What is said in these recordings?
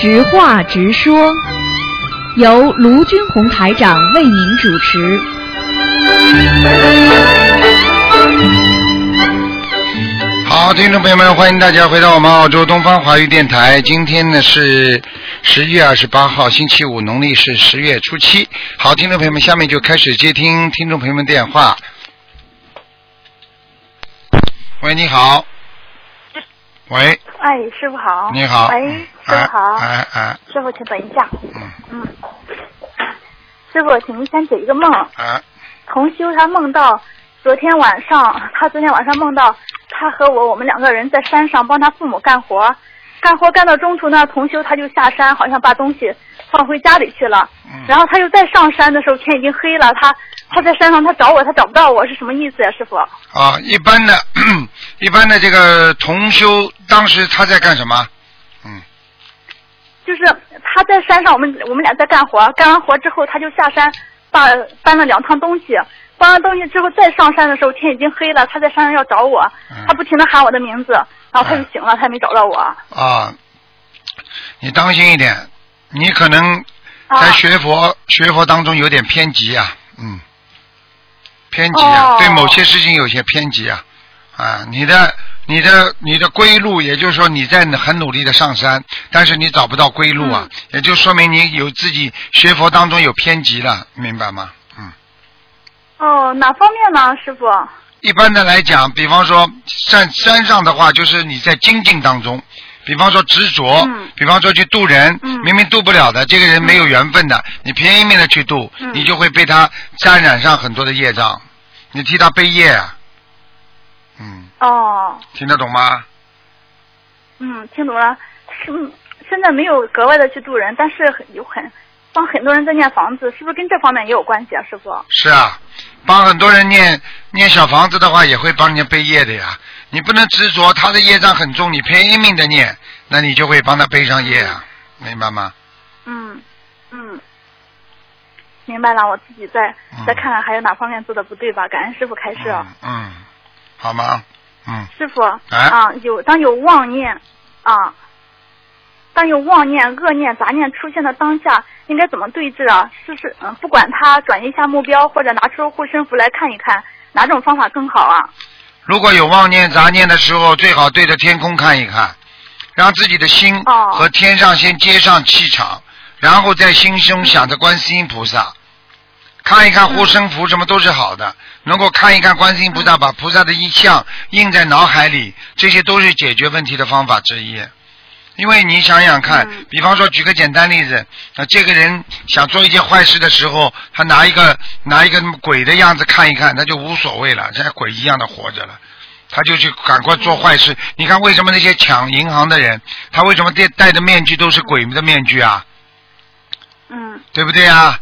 直话直说，由卢军红台长为您主持。好，听众朋友们，欢迎大家回到我们澳洲东方华语电台。今天呢是十月二十八号，星期五，农历是十月初七。好，听众朋友们，下面就开始接听听众朋友们电话。喂，你好。喂，哎，师傅好。你好。喂，师傅好。哎哎，师傅，请等一下。嗯嗯。师傅，请您先解一个梦。啊，同修他梦到昨天晚上，他昨天晚上梦到他和我，我们两个人在山上帮他父母干活，干活干到中途呢，同修他就下山，好像把东西放回家里去了。嗯然后他又再上山的时候，天已经黑了，他他在山上他找我，他找不到我，是什么意思呀，师傅？啊，一般的，一般的这个同修，当时他在干什么？嗯，就是他在山上，我们我们俩在干活，干完活之后他就下山，把搬了两趟东西，搬完东西之后再上山的时候天已经黑了，他在山上要找我，嗯他不停的喊我的名字，然后他就醒了，他也没找到我。啊，你当心一点，你可能啊在学佛、学佛当中有点偏激啊，嗯，偏激啊，哦对某些事情有些偏激啊，啊，你的你的你的归路，也就是说你在很努力的上山，但是你找不到归路啊，嗯也就说明你有自己学佛当中有偏激了，明白吗？嗯。哦，哪方面呢，师傅？一般的来讲，比方说山山上的话，就是你在精进当中，比方说执着，嗯。比方说去渡人，嗯。明明渡不了的，这个人没有缘分的，你拼命的去渡，嗯。你就会被他沾染上很多的业障，你替他背业啊，嗯，哦，听得懂吗？嗯，听懂了。是嗯现在没有格外的去渡人，但是很有很帮很多人在念房子，是不是跟这方面也有关系啊，师傅？是啊，帮很多人念念小房子的话，也会帮人家背业的呀。你不能执着他的业障很重，你拼命的念，那你就会帮他背上业啊，明白吗？嗯嗯，明白了，我自己再嗯再看看还有哪方面做的不对吧。感恩师傅开示。嗯嗯，好吗？嗯，师傅、哎啊，有当有妄念啊，当有妄念、恶念、杂念出现的当下，应该怎么对治啊？是是嗯，不管他转移一下目标，或者拿出护身符来看一看，哪种方法更好啊？如果有妄念、杂念的时候，最好对着天空看一看，让自己的心哦和天上先接上气场，然后在心胸想着观世音菩萨，看一看护身符，什么都是好的。能够看一看观世音菩萨，把菩萨的意象印在脑海里，这些都是解决问题的方法之一。因为你想想看，嗯比方说举个简单例子，啊，这个人想做一件坏事的时候，他拿一个拿一个鬼的样子看一看，他就无所谓了，像鬼一样的活着了，他就去赶快做坏事。你看为什么那些抢银行的人，他为什么戴戴的面具都是鬼的面具啊？嗯对不对啊？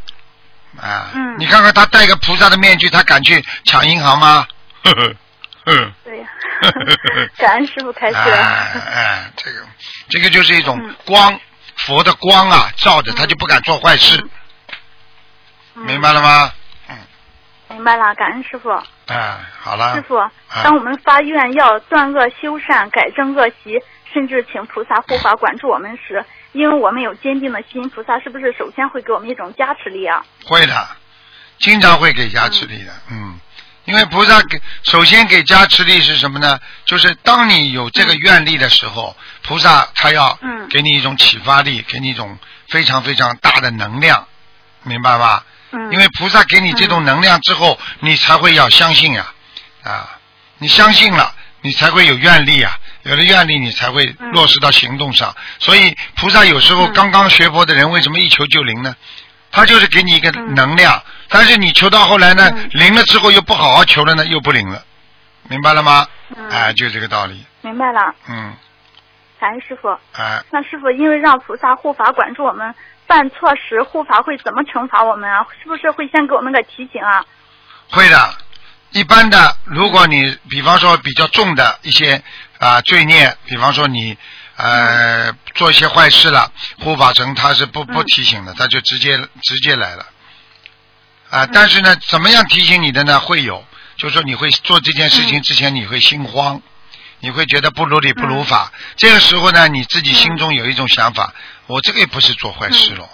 啊，嗯你看看他戴个菩萨的面具，他敢去抢银行吗？呵呵，呵。对呀，感恩师傅开示。哎哎，这个这个就是一种嗯光，佛的光啊，照着他就不敢做坏事，嗯明白了吗？嗯，明白了，感恩师傅。哎，好了师，傅，当我们发愿要断恶修善、改正恶习，甚至请菩萨护法管住我们时，因为我们有坚定的心，菩萨是不是首先会给我们一种加持力啊？会的，经常会给加持力的，嗯。因为菩萨给首先给加持力是什么呢？就是当你有这个愿力的时候，菩萨他要嗯给你一种启发力，给你一种非常非常大的能量，明白吧？嗯，因为菩萨给你这种能量之后，你才会要相信呀、啊，你相信了，你才会有愿力啊，有了愿力，你才会嗯落实到行动上。所以菩萨有时候嗯刚刚学佛的人，为什么一求就灵呢？他就是给你一个嗯能量，但是你求到后来呢，嗯灵了之后又不好好求了呢，又不灵了，明白了吗？嗯哎，就这个道理，明白了，嗯，感恩师傅。哎，那师傅，因为让菩萨护法管住我们，犯错时护法会怎么惩罚我们啊？是不是会先给我们个提醒啊？会的。一般的，如果你比方说比较重的一些啊、罪孽，比方说你呃做一些坏事了，护法神他是不不嗯提醒的，他就直接直接来了。啊，但是呢，怎么样提醒你的呢？会有，就是说你会做这件事情之前，你会心慌，你会觉得不如理不如法。这个时候呢，你自己心中有一种想法，我这个也不是做坏事咯，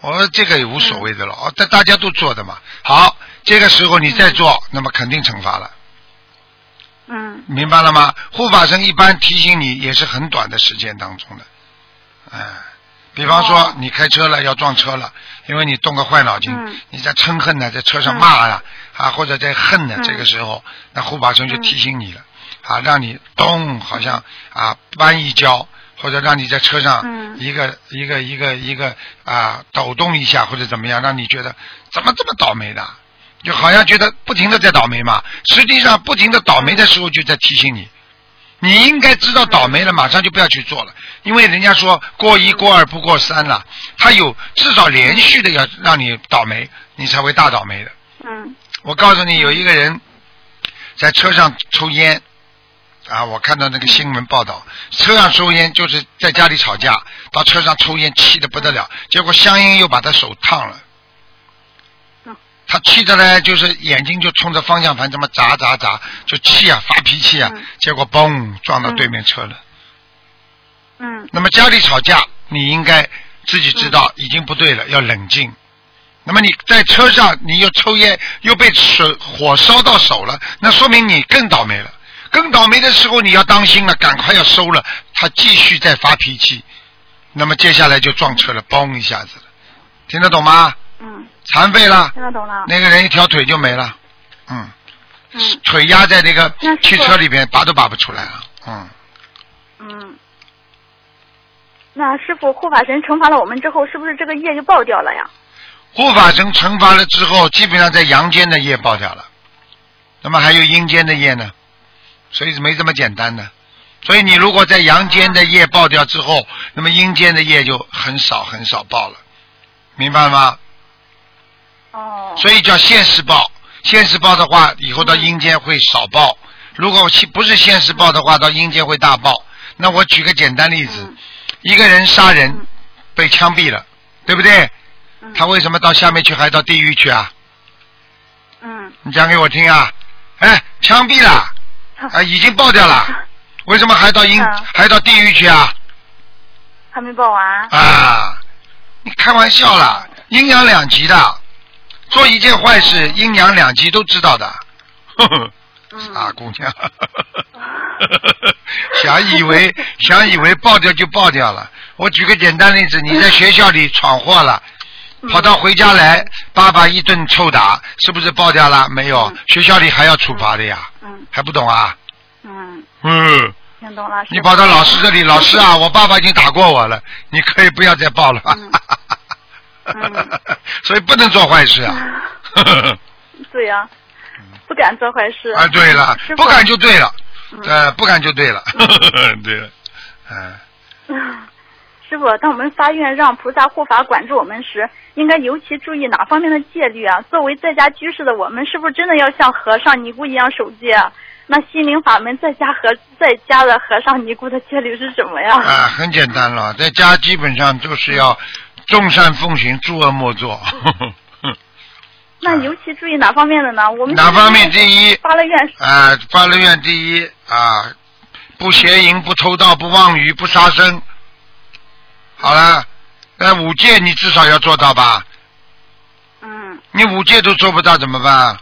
我说这个也无所谓的了，哦，大大家都做的嘛。好，这个时候你再做，那么肯定惩罚了，嗯。明白了吗？护法神一般提醒你也是很短的时间当中的，哎，比方说哦。你开车了要撞车了，因为你动个坏脑筋，嗯。你在嗔恨呢，在车上骂了、啊，或者在恨呢，嗯。这个时候，那护法神就提醒你了，啊，让你咚，好像啊搬一跤，或者让你在车上嗯。一个、一个一个一个啊抖动一下，或者怎么样，让你觉得怎么这么倒霉的，就好像觉得不停的在倒霉嘛，实际上不停的倒霉的时候就在提醒你。你应该知道倒霉了，马上就不要去做了，因为人家说过一过二不过三了，他有至少连续的要让你倒霉，你才会大倒霉的。嗯我告诉你，有一个人在车上抽烟，啊，我看到那个新闻报道，车上抽烟就是在家里吵架，到车上抽烟，气的不得了，结果香烟又把他手烫了嗯。他气的呢，就是眼睛就冲着方向盘这么砸砸砸，就气啊，发脾气啊嗯，结果嘣撞到对面车了。嗯那么家里吵架，你应该自己知道已经不对了，要冷静。那么你在车上，你又抽烟，又被水火烧到手了，那说明你更倒霉了。更倒霉的时候，你要当心了，赶快要收了。他继续在发脾气，那么接下来就撞车了，嘣一下子了，听得懂吗？嗯，残废了，听得懂了。那个人一条腿就没了，嗯，嗯腿压在那个汽车里边，拔都拔不出来了，嗯。嗯。那师傅护法神惩罚了我们之后，是不是这个业就爆掉了呀？护法神惩罚了之后，基本上在阳间的业爆掉了，那么还有阴间的业呢，所以没这么简单的。所以你如果在阳间的业爆掉之后，那么阴间的业就很少很少爆了，明白吗？哦。所以叫现世报，现世报的话，以后到阴间会少报；如果其不是现世报的话，到阴间会大报。那我举个简单例子，嗯一个人杀人嗯被枪毙了，对不对？嗯他为什么到下面去还到地狱去啊？嗯你讲给我听啊！哎，枪毙了，啊，已经爆掉了，为什么还到阴嗯还到地狱去啊？还没报完。啊，你开玩笑了，阴阳两极的，做一件坏事，阴阳两极都知道的。呵呵嗯傻姑娘，想以为想以为爆掉就爆掉了。我举个简单例子，你在学校里闯祸了，嗯跑到回家来，爸爸一顿臭打，是不是爆掉了？没有嗯，学校里还要处罚的呀，嗯还不懂啊？嗯，嗯，听懂了。你跑到老师这里，老师啊，我爸爸已经打过我了，你可以不要再报了。嗯 嗯所以不能做坏事啊。对呀、不敢做坏事。啊，对了不敢就对了，嗯呃，不敢就对了，对了，嗯。师傅，当我们发愿让菩萨护法管制我们时，应该尤其注意哪方面的戒律啊？作为在家居士的我们，是不是真的要像和尚尼姑一样守戒啊？那心灵法门在家和在家的和尚尼姑的戒律是什么呀？啊，很简单了，在家基本上就是要众善奉行，诸恶莫作。那尤其注意哪方面的呢？我们 哪方面？第一，发了愿，啊，发了愿第一啊，不邪淫，不偷盗，不妄语，不杀生。好了，那五戒你至少要做到吧？嗯你五戒都做不到怎么办？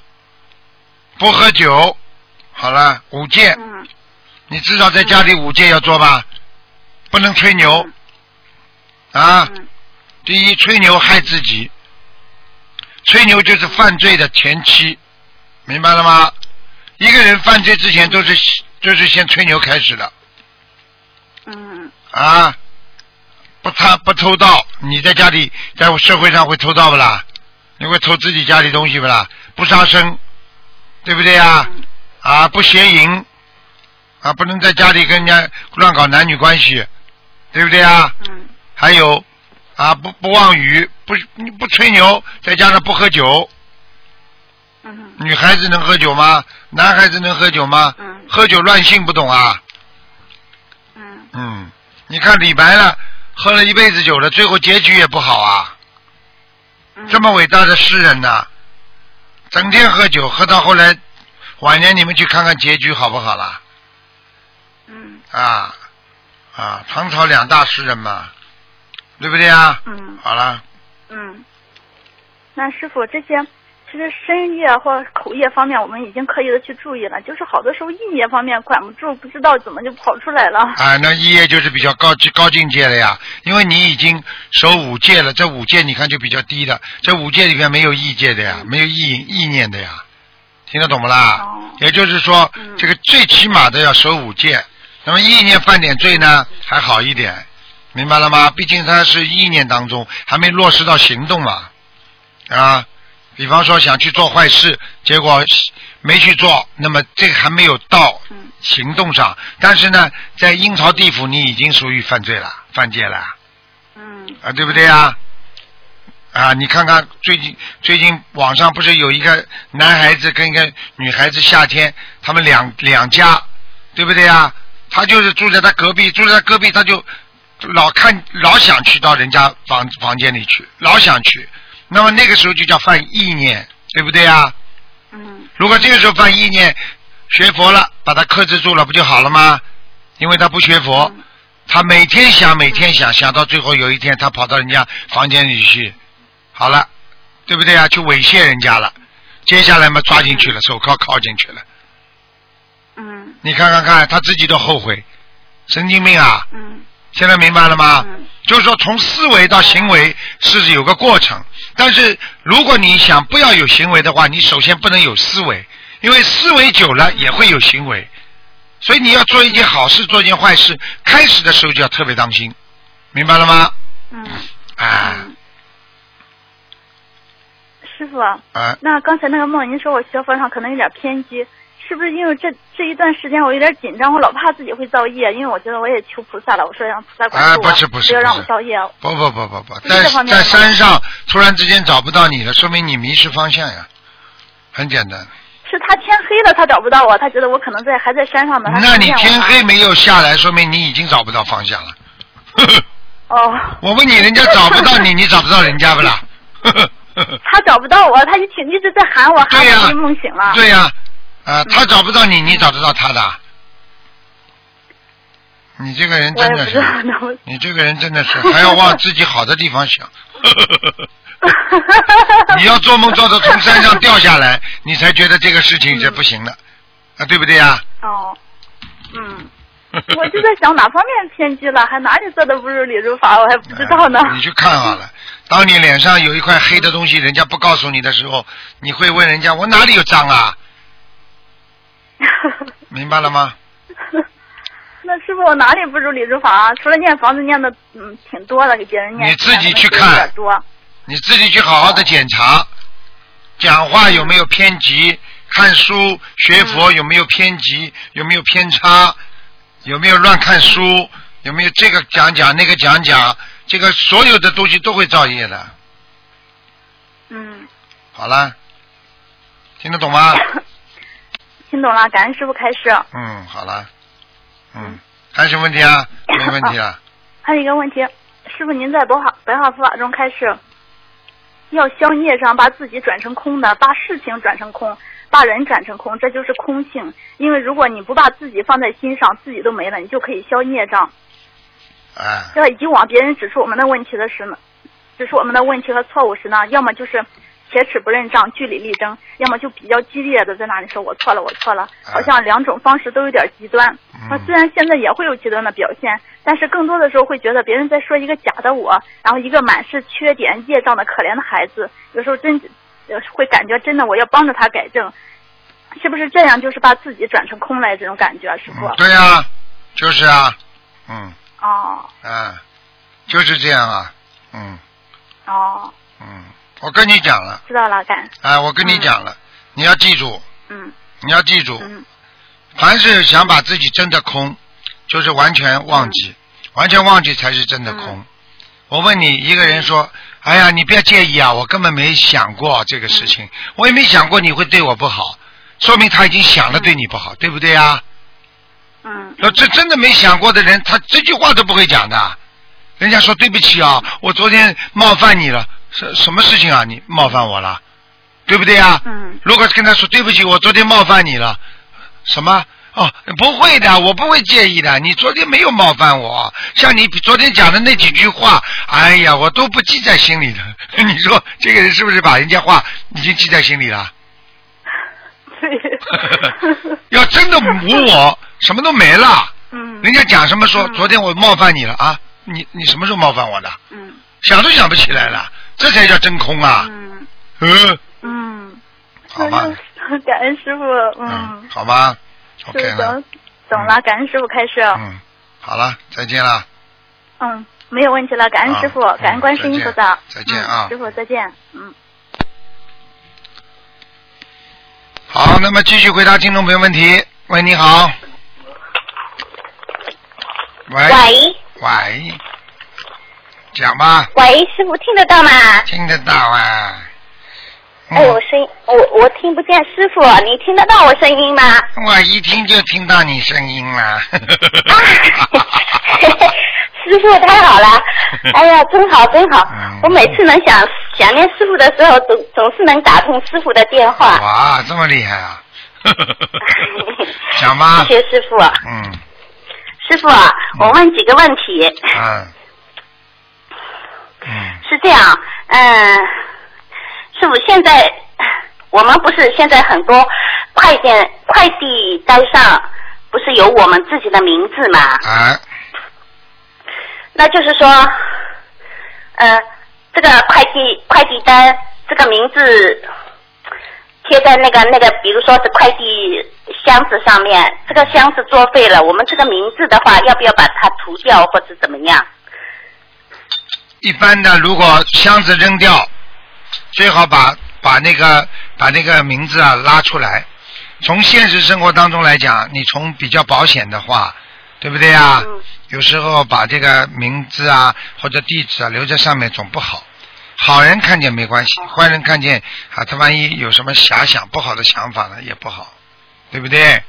不喝酒，好了，五戒嗯你至少在家里五戒要做吧？不能吹牛啊！嗯第一，吹牛害自己，吹牛就是犯罪的前期，明白了吗？一个人犯罪之前都是就是先吹牛开始的嗯啊！不他不偷盗，你在家里在社会上会偷盗不啦？你会偷自己家里东西不啦？不杀生，对不对呀？嗯啊，不邪淫，啊，不能在家里跟人家乱搞男女关系，对不对啊？嗯还有啊，不不妄语，不你不吹牛，再加上不喝酒。嗯女孩子能喝酒吗？男孩子能喝酒吗？嗯喝酒乱性不懂啊。嗯嗯，你看李白了，喝了一辈子酒了，最后结局也不好啊。嗯，这么伟大的诗人呐、整天喝酒，喝到后来晚年，你们去看看结局好不好啦？嗯啊啊，唐朝两大诗人嘛，对不对啊？嗯好了，嗯。那师傅，这些其实身业或口业方面，我们已经刻意的去注意了，就是好多时候意业方面管不住，不知道怎么就跑出来了。啊，那意业就是比较高级高境界了呀，因为你已经守五戒了，这五戒你看就比较低的，这五戒里面没有意界的呀，没有意意念的呀，听得懂不啦？哦也就是说，嗯这个最起码的要守五戒，那么意念犯点罪呢还好一点，明白了吗？毕竟他是意念当中还没落实到行动嘛，啊，比方说想去做坏事，结果没去做，那么这个还没有到嗯行动上，但是呢，在阴曹地府你已经属于犯罪了，犯戒了嗯啊，对不对呀？啊，你看看最近最近网上不是有一个男孩子跟一个女孩子夏天，他们两两家，对不对呀？他就是住在他隔壁，住在他隔壁，他就老看老想去到人家房房间里去，老想去。那么那个时候就叫犯意念，对不对啊？嗯如果这个时候犯意念，学佛了，把他克制住了，不就好了吗？因为他不学佛，嗯他每天想，每天想，想到最后有一天他跑到人家房间里去，好了，对不对啊？去猥亵人家了，接下来嘛抓进去了，手铐铐进去了，嗯你看看看，他自己都后悔，神经病啊！嗯现在明白了吗？嗯。就是说，从思维到行为是有个过程，但是如果你想不要有行为的话，你首先不能有思维，因为思维久了也会有行为，所以你要做一件好事，做一件坏事，开始的时候就要特别当心，明白了吗？嗯。啊。嗯。师傅，啊，那刚才那个梦，您说我学佛上可能有点偏激，是不是因为这这一段时间我有点紧张，我老怕自己会造业，因为我觉得我也求菩萨了，我说让菩萨不是不是要让我造业。不不不不不，不在在山上突然之间找不到你了，说明你迷失方向呀，很简单。是他天黑了，他找不到我，他觉得我可能在还在山上呢。那你天黑没有下来，说明你已经找不到方向了。哦，我问你，人家找不到你，你找不到人家不啦？他找不到我，他一挺一直在喊我，喊我就梦醒了。对呀、啊，他找不到你，你找得到他的。你这个人真的是，你这个人真的是还要往 自己好的地方想。你要做梦做到从山上掉下来，你才觉得这个事情是不行的，啊，对不对呀？哦，嗯，我就在想哪方面偏激了，还哪里做的不如理如法，我还不知道呢。哎你去看好了，当你脸上有一块黑的东西，人家不告诉你的时候，你会问人家我哪里有脏啊？明白了吗？那师傅，我哪里不如李如法啊？除了念房子念的嗯挺多的，给别人念，你自己去看。你自己去好好的检查，讲话有没有偏激，看书学佛有没有偏激，有没有偏差，有没有乱看书，有没有这个讲讲那个讲讲，这个所有的东西都会造业的。嗯，好了，听得懂吗？听懂了，感恩师傅开示。嗯，好了，嗯，还有什么问题啊？没问题啊。还有一个问题，师傅您在白话白话佛法中开示，要消业障，把自己转成空的，把事情转成空，把人转成空，这就是空性。因为如果你不把自己放在心上，自己都没了，你就可以消业障。哎，要以往别人指出我们的问题的时呢，指出我们的问题和错误时呢，要么就是铁齿不认账、据理力争，要么就比较激烈的在那里说我错了，我错了，好像两种方式都有点极端。那、嗯虽然现在也会有极端的表现，但是更多的时候会觉得别人在说一个假的我，然后一个满是缺点、业障的可怜的孩子，有时候真呃会感觉真的我要帮着他改正，是不是这样？就是把自己转成空来这种感觉，师傅。嗯对呀、就是啊，嗯哦啊，就是这样啊，嗯哦，嗯，我跟你讲了，知道了，感哎，我跟你讲了，你要记住，嗯。你要记住，嗯。凡是想把自己真的空，就是完全忘记，完全忘记才是真的空。嗯。我问你，一个人说：“哎呀，你不要介意啊，我根本没想过这个事情，我也没想过你会对我不好，说明他已经想了对你不好，对不对啊？嗯。那这真的没想过的人，他这句话都不会讲的。人家说对不起啊，我昨天冒犯你了，什什么事情啊？你冒犯我了，对不对啊？嗯如果跟他说对不起，我昨天冒犯你了，什么？哦，不会的，我不会介意的。你昨天没有冒犯我，像你昨天讲的那几句话，哎呀，我都不记在心里的。你说这个人是不是把人家话已经记在心里了？对。要真的无我，什么都没了。嗯。人家讲什么说，嗯昨天我冒犯你了啊？你你什么时候冒犯我的？嗯想都想不起来了，这才叫真空啊！嗯嗯，嗯。好吧，感恩师傅，嗯嗯，，好吧，OK 了懂，懂了，感恩师傅开始。嗯，好了，再见了。嗯，没有问题了，感恩师傅，啊感恩观世音菩萨。再见啊嗯师傅再见。嗯。好，那么继续回答听众朋友问题。喂，你好。喂。喂喂。讲吧，喂，师傅听得到吗？听得到啊。哎，我声音，我我听不见师傅，你听得到我声音吗？我一听就听到你声音了。啊，师傅太好了，哎呀，真好真好嗯！我每次能想想念师傅的时候，总总是能打通师傅的电话。哇，这么厉害啊！讲吧。谢谢师傅。嗯师傅，我问几个问题。嗯嗯是这样，嗯，师傅，现在我们不是现在很多快点快递单上不是有我们自己的名字吗？啊那就是说，呃，这个快递快递单这个名字贴在那个那个，比如说是快递箱子上面，这个箱子作废了，我们这个名字的话，要不要把它涂掉或者怎么样？一般的，如果箱子扔掉，最好把把那个把那个名字啊拉出来。从现实生活当中来讲，你从比较保险的话，对不对啊？嗯有时候把这个名字啊或者地址啊留在上面总不好。好人看见没关系，坏人看见啊，他万一有什么遐想不好的想法呢，也不好，对不对？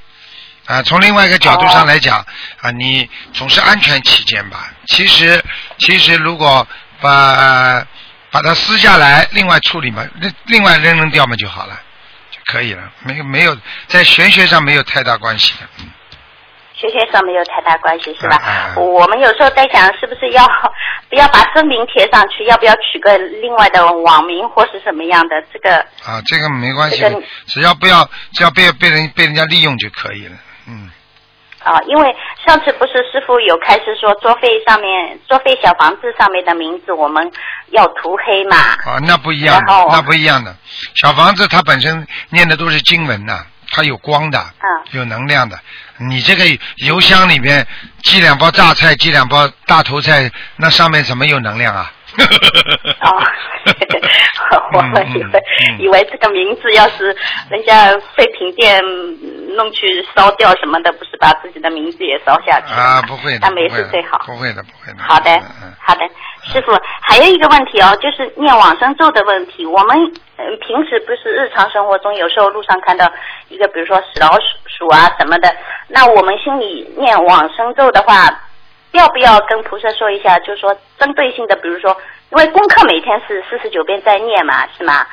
啊，从另外一个角度上来讲，啊，你总是安全起见吧。其实，其实如果把把它撕下来，另外处理嘛，另另外扔扔掉嘛就好了，就可以了。没有没有，在玄学上没有太大关系的。嗯学学上没有太大关系是吧？我们有时候在想，是不是要 不要把真名贴上去？要不要取个另外的网名或是什么样的？这个啊，这个没关系这个，只要不要只要被被人被人家利用就可以了。嗯，啊，因为上次不是师傅有开始说作废上面作废小房子上面的名字我们要涂黑嘛？啊，那不一样那不一样的。小房子它本身念的都是经文呐、它有光的，嗯有能量的。你这个邮箱里面寄两包榨菜，寄两包大头菜，那上面怎么有能量啊？哦，我们以为、嗯嗯以为这个名字要是人家废品店弄去烧掉什么的，不是把自己的名字也烧下去啊，不会的，那没事最好。不会的，不会的。好的好的，师傅，还有一个问题哦，就是念往生咒的问题。我们嗯平时不是日常生活中有时候路上看到一个，比如说死老鼠鼠啊什么的，那我们心里念往生咒的话，要不要跟菩萨说一下？就是说针对性的，比如说，因为功课每天是四十九遍在念嘛，是吗？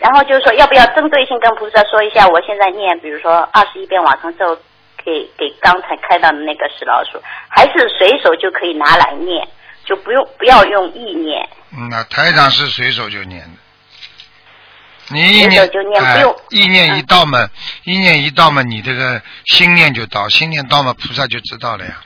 然后就是说，要不要针对性跟菩萨说一下？我现在念，比如说二十一遍往生咒，给给刚才开到的那个死老鼠，还是随手就可以拿来念，就不用不要用意念。嗯，那台长是随手就念的。你意念就念哎不用意念一到嘛，意念一到嘛，你这个心念就到，心念到嘛，菩萨就知道了呀。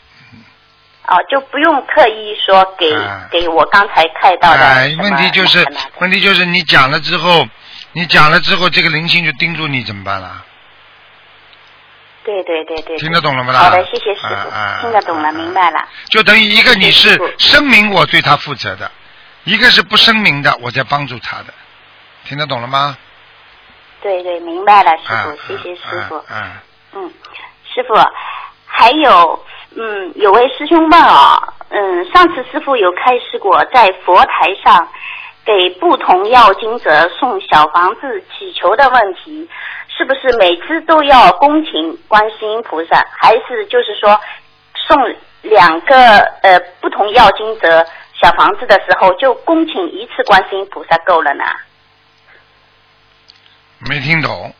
哦，就不用特意说给、哎给我刚才看到的哎，问题就是问题就是你讲了之后，你讲了之后，这个灵性就盯住你，怎么办了？对对对对，听得懂了吗啦？好的，谢谢师傅，听得懂了，啊明白了。就等于一个你是声明我对他负责的，一个是不声明的，我在帮助他的，听得懂了吗？对对，明白了，师啊傅，谢谢师傅。啊啊嗯，师傅，还有，嗯，有位师兄问哦，嗯，上次师傅有开示过，在佛台上给不同要经者送小房子祈求的问题，是不是每次都要恭请观世音菩萨，还是就是说送两个呃不同要经者小房子的时候，就恭请一次观世音菩萨够了呢？没听懂。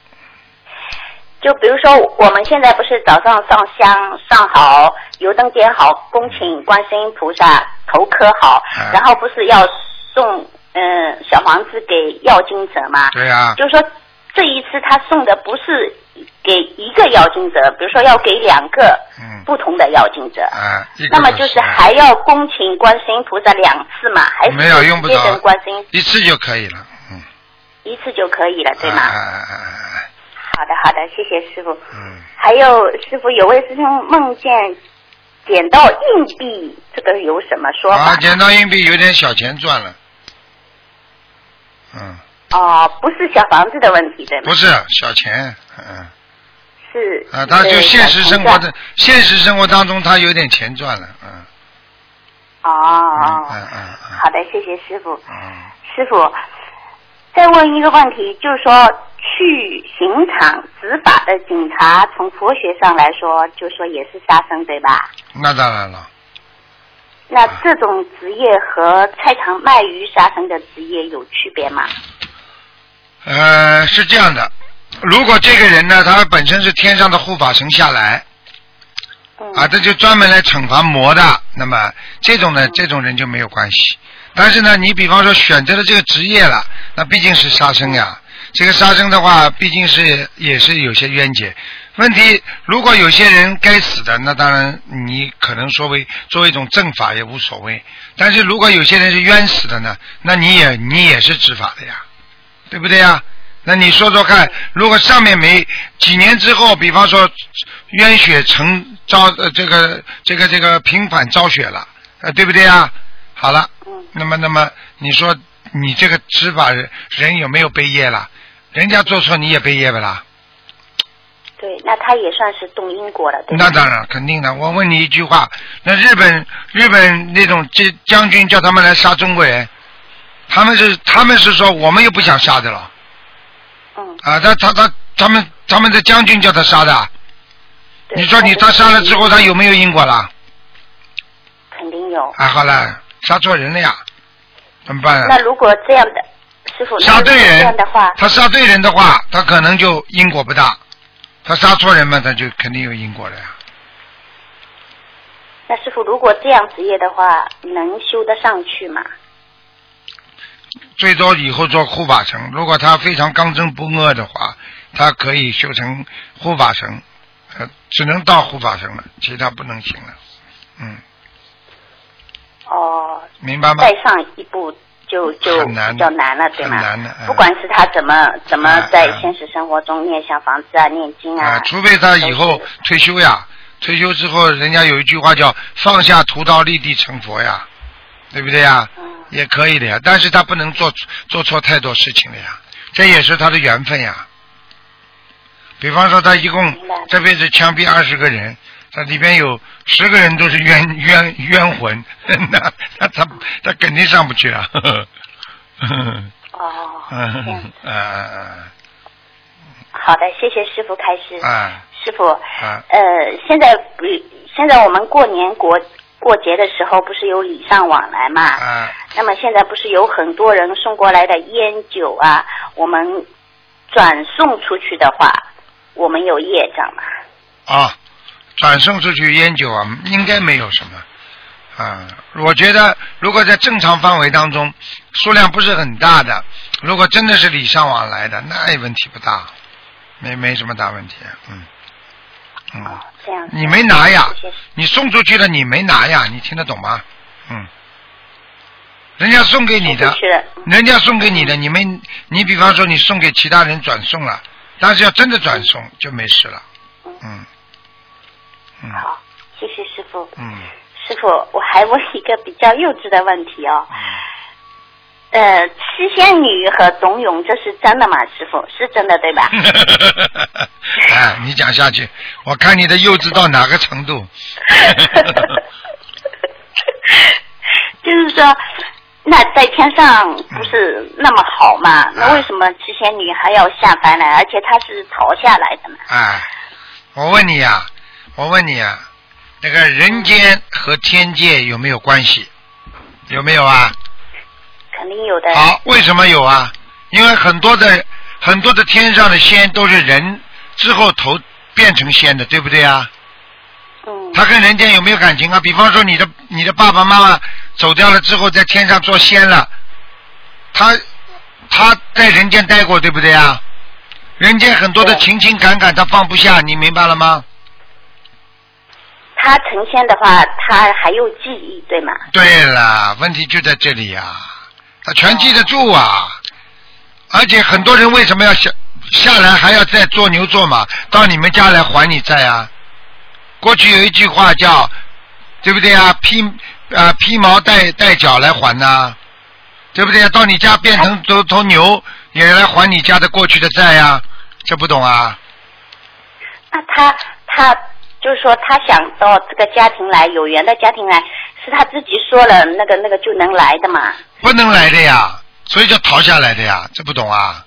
就比如说我们现在不是早上上香上好，油灯点好，恭请观世音菩萨头磕好，啊然后不是要送嗯、呃小房子给要经者吗？对呀、就是说这一次他送的不是给一个要经者，比如说要给两个嗯不同的要经者。啊，那么就是啊还要恭请观世音菩萨两次嘛？还是没有用不直接着观世音一次就可以了，嗯，一次就可以了，对吗？啊啊啊啊好的，好的，谢谢师傅。嗯，还有师傅，有位师兄梦见捡到硬币，这个有什么说法啊，？捡到硬币有点小钱赚了，嗯，哦，不是小房子的问题，对吗？不是小钱，嗯。是啊，他就现实生活小的现实生活当中，他有点钱赚了，嗯哦哦，嗯嗯嗯好的，谢谢师傅。嗯，师傅，再问一个问题，就是说去刑场执法的警察，从佛学上来说，就说也是杀生，对吧？那当然了，那这种职业和菜场卖鱼杀生的职业有区别吗？呃，是这样的，如果这个人呢，他本身是天上的护法神下来嗯，啊，这就专门来惩罚魔的，那么这种呢，这种人就没有关系。但是呢，你比方说选择了这个职业了，那毕竟是杀生呀。这个杀生的话，毕竟是也是有些冤结。问题，如果有些人该死的，那当然你可能说为作为一种正法也无所谓。但是如果有些人是冤死的呢，那你也你也是执法的呀，对不对呀？那你说说看，如果上面没几年之后，比方说冤血成遭呃这个这个这个平反昭雪了，呃对不对呀？好了，那么那么你说你这个执法人人有没有背业了？人家做错你也背业不啦？对，那他也算是动因果了，对？那当然，肯定的。我问你一句话，那日本日本那种这将军叫他们来杀中国人，他们是他们是说我们又不想杀的了嗯，啊，他他他他们他们的将军叫他杀的，你说你他杀了之后他有没有因果了？肯定有。啊，好了，杀错人了呀，怎么办啊？那如果这样的，师傅，杀对人的话，，他杀对人的话，他可能就因果不大；他杀错人嘛，他就肯定有因果了呀。那师傅如果这样职业的话，能修得上去吗？最多以后做护法神，如果他非常刚正不阿的话，他可以修成护法神，呃，只能到护法神了，其他不能行了。嗯，哦，明白吗？再上一步就就比较难了，对吗？难的嗯不管是他怎么怎么在现实生活中念小房子啊、念经啊、啊，除非他以后退休呀，退休之后，人家有一句话叫“放下屠刀，立地成佛”呀，对不对呀？嗯。也可以的呀，但是他不能做做错太多事情了呀，这也是他的缘分呀。比方说，他一共这辈子枪毙二十个人，他里边有十个人都是冤冤冤魂，那那他他肯定上不去啊。呵呵嗯哦，这样 嗯子。嗯好的，谢谢师傅开示。啊师傅，啊呃，现在不，现在我们过年过过节的时候，不是有礼尚往来嘛？啊那么现在不是有很多人送过来的烟酒啊，我们转送出去的话，我们有业障嘛？啊！转送出去烟酒啊，应该没有什么啊。我觉得，如果在正常范围当中，数量不是很大的，如果真的是礼尚往来的，那也问题不大，没没什么大问题。嗯嗯，哦，这样。你没拿呀谢谢。你送出去了，你没拿呀，你听得懂吗？嗯，人家送给你的人家送给你的，你没你比方说你送给其他人转送了，但是要真的转送就没事了。嗯嗯好，谢谢师傅。嗯师傅，我还问一个比较幼稚的问题哦。嗯呃，七仙女和董永，这是真的吗？师傅，是真的对吧？啊，你讲下去，我看你的幼稚到哪个程度。就是说，那在天上不是那么好嘛？嗯那为什么七仙女还要下凡来？而且她是逃下来的呢？啊，我问你呀、我问你啊、那个人间和天界有没有关系？有没有啊？肯定有的。好，为什么有啊？因为很多的很多的天上的仙都是人之后投变成仙的，对不对啊？嗯，他跟人间有没有感情啊？比方说你的你的爸爸妈妈走掉了之后，在天上做仙了，他他在人间待过，对不对啊？人间很多的情情感感，他放不下，你明白了吗？他成仙的话，他还有记忆，对吗？对了，问题就在这里呀、他全记得住啊。而且很多人为什么要下下来还要再做牛做马，到你们家来还你债啊？过去有一句话叫，对不对啊？披啊披毛戴戴脚来还呐、对不对？到你家变成头头牛，也来还你家的过去的债呀、这不懂啊？那他他就是说，他想到这个家庭来，有缘的家庭来，是他自己说了那个那个就能来的嘛？不能来的呀，所以叫逃下来的呀，这不懂啊？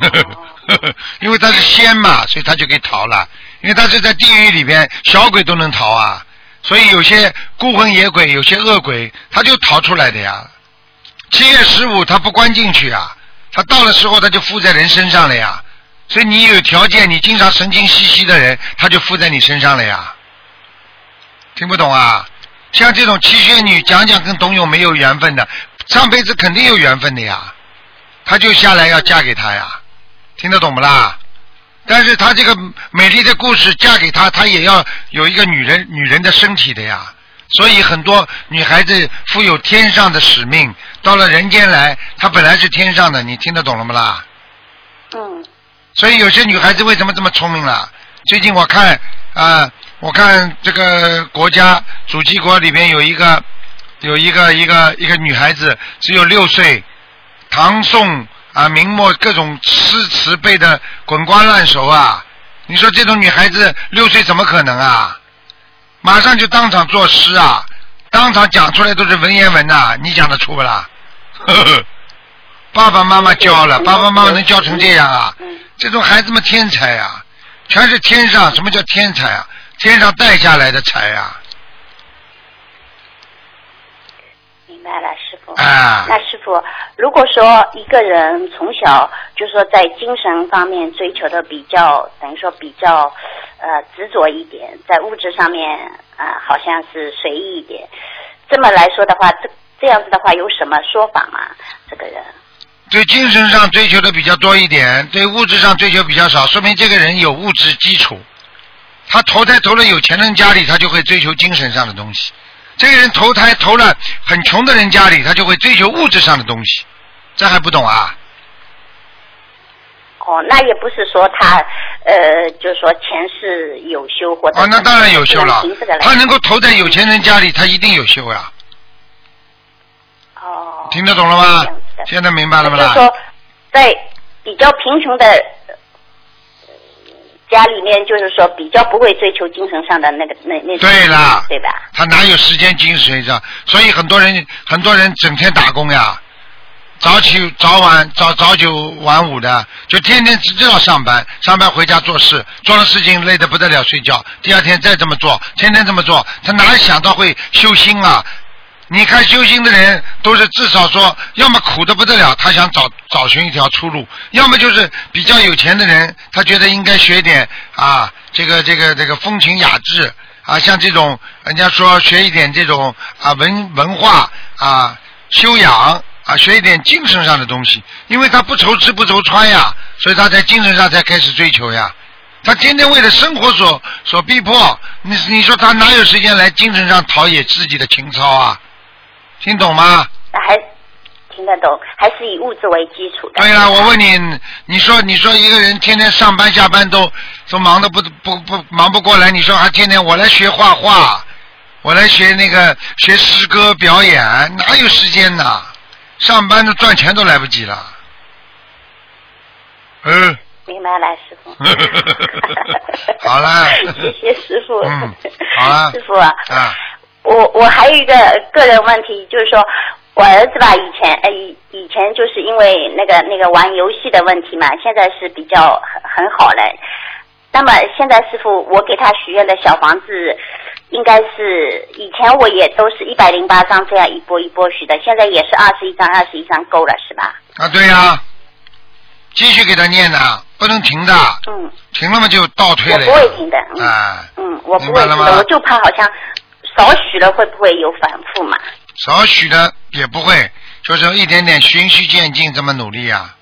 因为他是仙嘛，所以他就可以逃了。因为他是在地狱里边，小鬼都能逃啊。所以有些孤魂野鬼，有些恶鬼，他就逃出来的呀。七月十五他不关进去啊，他到了时候他就附在人身上了呀。所以你有条件，你经常神经兮兮的人，他就附在你身上了呀。听不懂啊？像这种七仙女，讲讲跟董永没有缘分的，上辈子肯定有缘分的呀，她就下来要嫁给他呀，听得懂不啦？但是她这个美丽的故事嫁给他，她也要有一个女人女人的身体的呀。所以很多女孩子负有天上的使命，到了人间来，她本来是天上的，你听得懂了吗啦？嗯所以有些女孩子为什么这么聪明了？最近我看啊、我看这个国家主机国里面有一个有一个一个一个女孩子只有六岁，唐宋啊明末各种诗词背的滚瓜烂熟啊！你说这种女孩子六岁怎么可能啊？马上就当场作诗啊，当场讲出来都是文言文呐、你讲得出不啦？爸爸妈妈教了，爸爸妈妈能教成这样啊？嗯这种孩子们天才呀、全是天上。什么叫天才啊？天上带下来的财啊！明白了，师傅。啊那师傅，如果说一个人从小就说在精神方面追求的比较，等于说比较呃执着一点，在物质上面啊、呃好像是随意一点，这么来说的话，这这样子的话有什么说法吗？这个人，对精神上追求的比较多一点，对物质上追求比较少，说明这个人有物质基础。他投胎投了有钱人家里，他就会追求精神上的东西；这个人投胎投了很穷的人家里，他就会追求物质上的东西。这还不懂啊？哦，那也不是说他呃，就是说前世有修或者哦，那当然有修了他能够投在有钱人家里，他一定有修呀。哦，听得懂了吗？现在明白了吗啦？就是说，在比较贫穷的呃家里面，就是说比较不会追求精神上的那个那那种对啦对吧？他哪有时间精神上？所以很多人很多人整天打工呀，早起早晚早早九晚五的，就天天只知道上班，上班回家做事，做了事情累得不得了，睡觉，第二天再这么做，天天这么做，他哪想到会修心啊？你看修心的人都是至少说，要么苦的不得了，他想找找寻一条出路；要么就是比较有钱的人，他觉得应该学点啊，这个这个这个风情雅致啊，像这种人家说学一点这种啊文文化啊修养啊，学一点精神上的东西，因为他不愁吃不愁穿呀，所以他在精神上才开始追求呀。他天天为了生活所所逼迫，你你说他哪有时间来精神上陶冶自己的情操啊？听懂吗？那还听得懂，还是以物质为基础的。对了，我问你，你说你说一个人天天上班下班都都忙的不不不忙不过来，你说还天天我来学画画，我来学那个学诗歌表演，哪有时间呐？上班都赚钱都来不及了。嗯，明白了，师傅。好了 谢谢师傅。嗯好了师傅啊，啊，我我还有一个个人问题，就是说我儿子吧，以前呃以以前就是因为那个那个玩游戏的问题嘛，现在是比较很很好了。那么现在师傅，我给他许愿的小房子，应该是以前我也都是一百零八张这样一波一波许的，现在也是二十一张二十一张够了是吧？啊对呀、继续给他念呢，不能停的，嗯，停了嘛就倒退我了我。不会停的。嗯啊，嗯，我不会停的，我就怕好像少许了会不会有反复嘛？少许的也不会，就是一点点循序渐进这么努力呀、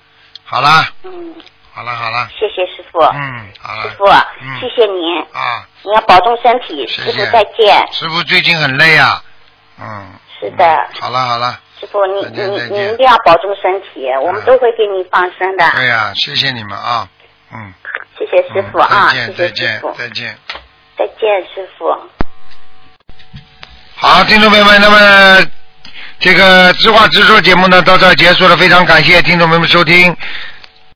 好啦，嗯，好了，好了，谢谢师傅。嗯，好了。师傅，嗯谢谢您，啊，你要保重身体，谢谢师傅再见。师傅最近很累啊。嗯。是的嗯好了好了，师傅，你你你一定要保重身体，我们嗯都会给你放生的。对呀、谢谢你们啊。嗯。谢谢师傅嗯啊，再见再谢谢师见傅，再见。再见师傅。好，听众朋友们，那么这个知话直说节目呢到这儿结束了，非常感谢听众朋友们收听。